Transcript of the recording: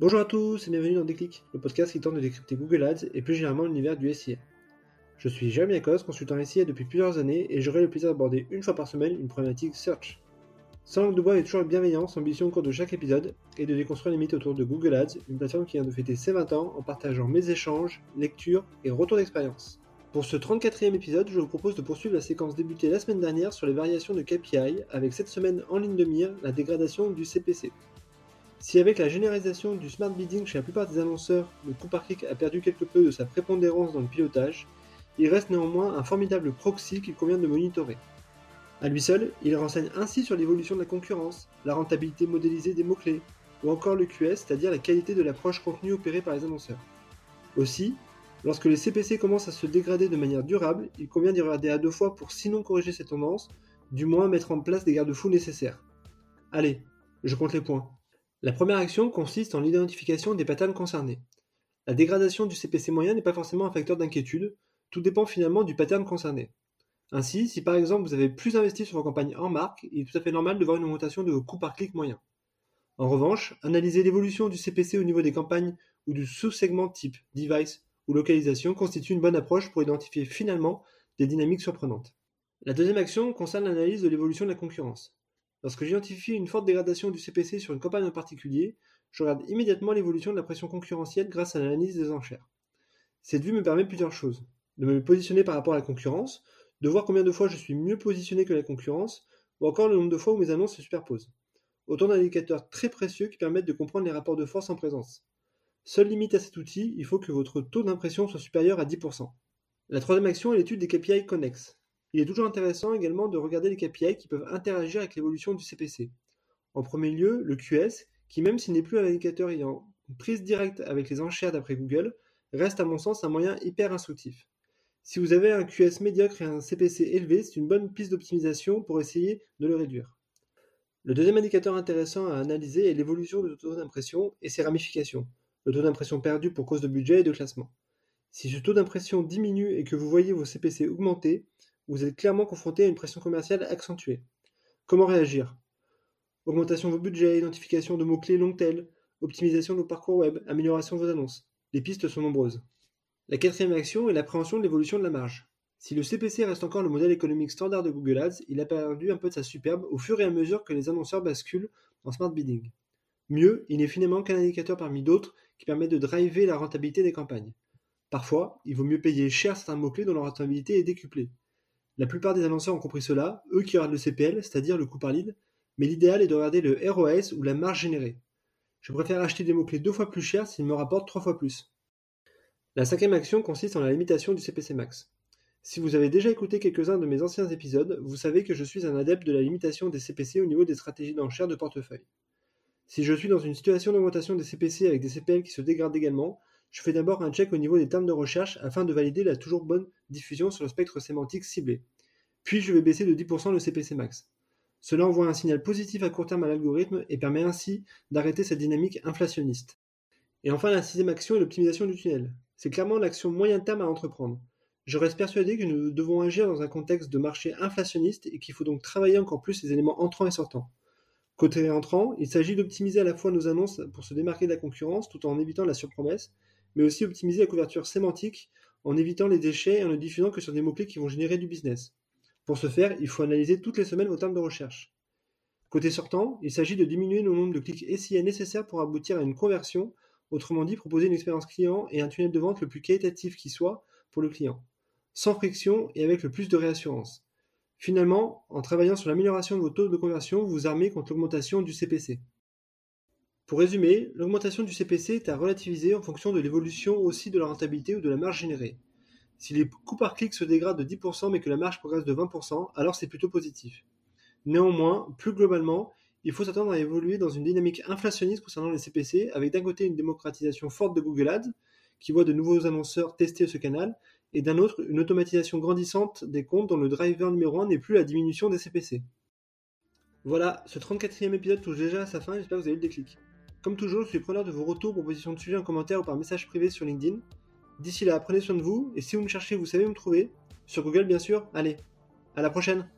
Bonjour à tous et bienvenue dans Déclic, le podcast qui tente de décrypter Google Ads et plus généralement l'univers du SIA. Je suis Jérémy Akos, consultant SIA depuis plusieurs années et j'aurai le plaisir d'aborder une fois par semaine une problématique search. Sans langue de bois et toujours bienveillance, ambition au cours de chaque épisode est de déconstruire les mythes autour de Google Ads, une plateforme qui vient de fêter ses 20 ans en partageant mes échanges, lectures et retours d'expérience. Pour ce 34e épisode, je vous propose de poursuivre la séquence débutée la semaine dernière sur les variations de KPI, avec cette semaine en ligne de mire la dégradation du CPC. Si avec la généralisation du smart bidding chez la plupart des annonceurs, le coût par clic a perdu quelque peu de sa prépondérance dans le pilotage, il reste néanmoins un formidable proxy qu'il convient de monitorer. À lui seul, il renseigne ainsi sur l'évolution de la concurrence, la rentabilité modélisée des mots-clés, ou encore le QS, c'est-à-dire la qualité de l'approche contenue opérée par les annonceurs. Aussi, lorsque les CPC commencent à se dégrader de manière durable, il convient d'y regarder à deux fois pour sinon corriger ces tendances, du moins mettre en place des garde-fous nécessaires. Allez, je compte les points. La première action consiste en l'identification des patterns concernés. La dégradation du CPC moyen n'est pas forcément un facteur d'inquiétude, tout dépend finalement du pattern concerné. Ainsi, si par exemple vous avez plus investi sur vos campagnes en marque, il est tout à fait normal de voir une augmentation de vos coûts par clic moyen. En revanche, analyser l'évolution du CPC au niveau des campagnes ou du sous-segment type device ou localisation constitue une bonne approche pour identifier finalement des dynamiques surprenantes. La deuxième action concerne l'analyse de l'évolution de la concurrence. Lorsque j'identifie une forte dégradation du CPC sur une campagne en particulier, je regarde immédiatement l'évolution de la pression concurrentielle grâce à l'analyse des enchères. Cette vue me permet plusieurs choses. De me positionner par rapport à la concurrence, de voir combien de fois je suis mieux positionné que la concurrence, ou encore le nombre de fois où mes annonces se superposent. Autant d'indicateurs très précieux qui permettent de comprendre les rapports de force en présence. Seule limite à cet outil, il faut que votre taux d'impression soit supérieur à 10%. La troisième action est l'étude des KPI connexes. Il est toujours intéressant également de regarder les KPI qui peuvent interagir avec l'évolution du CPC. En premier lieu, le QS, qui même s'il n'est plus un indicateur ayant une prise directe avec les enchères d'après Google, reste à mon sens un moyen hyper instructif. Si vous avez un QS médiocre et un CPC élevé, c'est une bonne piste d'optimisation pour essayer de le réduire. Le deuxième indicateur intéressant à analyser est l'évolution du taux d'impression et ses ramifications, le taux d'impression perdu pour cause de budget et de classement. Si ce taux d'impression diminue et que vous voyez vos CPC augmenter, vous êtes clairement confronté à une pression commerciale accentuée. Comment réagir? Augmentation de vos budgets, identification de mots-clés long tail, optimisation de vos parcours web, amélioration de vos annonces. Les pistes sont nombreuses. La quatrième action est l'appréhension de l'évolution de la marge. Si le CPC reste encore le modèle économique standard de Google Ads, il a perdu un peu de sa superbe au fur et à mesure que les annonceurs basculent en smart bidding. Mieux, il n'est finalement qu'un indicateur parmi d'autres qui permet de driver la rentabilité des campagnes. Parfois, il vaut mieux payer cher certains mots-clés dont la rentabilité est décuplée. La plupart des annonceurs ont compris cela, eux qui regardent le CPL, c'est-à-dire le coût par lead, mais l'idéal est de regarder le ROS ou la marge générée. Je préfère acheter des mots-clés deux fois plus cher s'ils me rapportent trois fois plus. La cinquième action consiste en la limitation du CPC max. Si vous avez déjà écouté quelques-uns de mes anciens épisodes, vous savez que je suis un adepte de la limitation des CPC au niveau des stratégies d'enchères de portefeuille. Si je suis dans une situation d'augmentation des CPC avec des CPL qui se dégradent également, je fais d'abord un check au niveau des termes de recherche afin de valider la toujours bonne diffusion sur le spectre sémantique ciblé. Puis je vais baisser de 10% le CPC max. Cela envoie un signal positif à court terme à l'algorithme et permet ainsi d'arrêter cette dynamique inflationniste. Et enfin, la sixième action est l'optimisation du tunnel. C'est clairement l'action moyen terme à entreprendre. Je reste persuadé que nous devons agir dans un contexte de marché inflationniste et qu'il faut donc travailler encore plus les éléments entrants et sortants. Côté entrant, il s'agit d'optimiser à la fois nos annonces pour se démarquer de la concurrence tout en évitant la surpromesse, mais aussi optimiser la couverture sémantique en évitant les déchets et en ne diffusant que sur des mots-clés qui vont générer du business. Pour ce faire, il faut analyser toutes les semaines vos termes de recherche. Côté sortant, il s'agit de diminuer le nombre de clics SIA nécessaires pour aboutir à une conversion, autrement dit proposer une expérience client et un tunnel de vente le plus qualitatif qui soit pour le client, sans friction et avec le plus de réassurance. Finalement, en travaillant sur l'amélioration de vos taux de conversion, vous vous armez contre l'augmentation du CPC. Pour résumer, l'augmentation du CPC est à relativiser en fonction de l'évolution aussi de la rentabilité ou de la marge générée. Si les coûts par clic se dégradent de 10% mais que la marge progresse de 20%, alors c'est plutôt positif. Néanmoins, plus globalement, il faut s'attendre à évoluer dans une dynamique inflationniste concernant les CPC, avec d'un côté une démocratisation forte de Google Ads, qui voit de nouveaux annonceurs tester ce canal, et d'un autre une automatisation grandissante des comptes dont le driver numéro 1 n'est plus la diminution des CPC. Voilà, ce 34e épisode touche déjà à sa fin, j'espère que vous avez eu le déclic. Comme toujours, je suis preneur de vos retours, propositions de sujets en commentaire ou par message privé sur LinkedIn. D'ici là, prenez soin de vous, et si vous me cherchez, vous savez où me trouver. Sur Google, bien sûr. Allez, à la prochaine